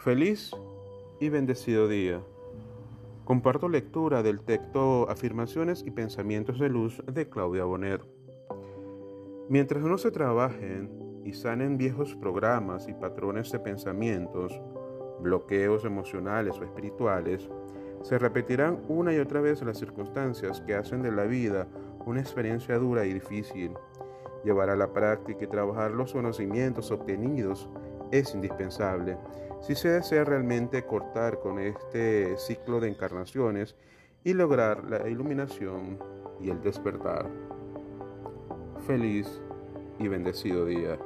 Feliz y bendecido día. Comparto lectura del texto Afirmaciones y Pensamientos de Luz de Claudia Bonet. Mientras no se trabajen y sanen viejos programas y patrones de pensamientos, bloqueos emocionales o espirituales, se repetirán una y otra vez las circunstancias que hacen de la vida una experiencia dura y difícil. Llevar a la práctica y trabajar los conocimientos obtenidos es indispensable si se desea realmente cortar con este ciclo de encarnaciones y lograr la iluminación y el despertar. Feliz y bendecido día.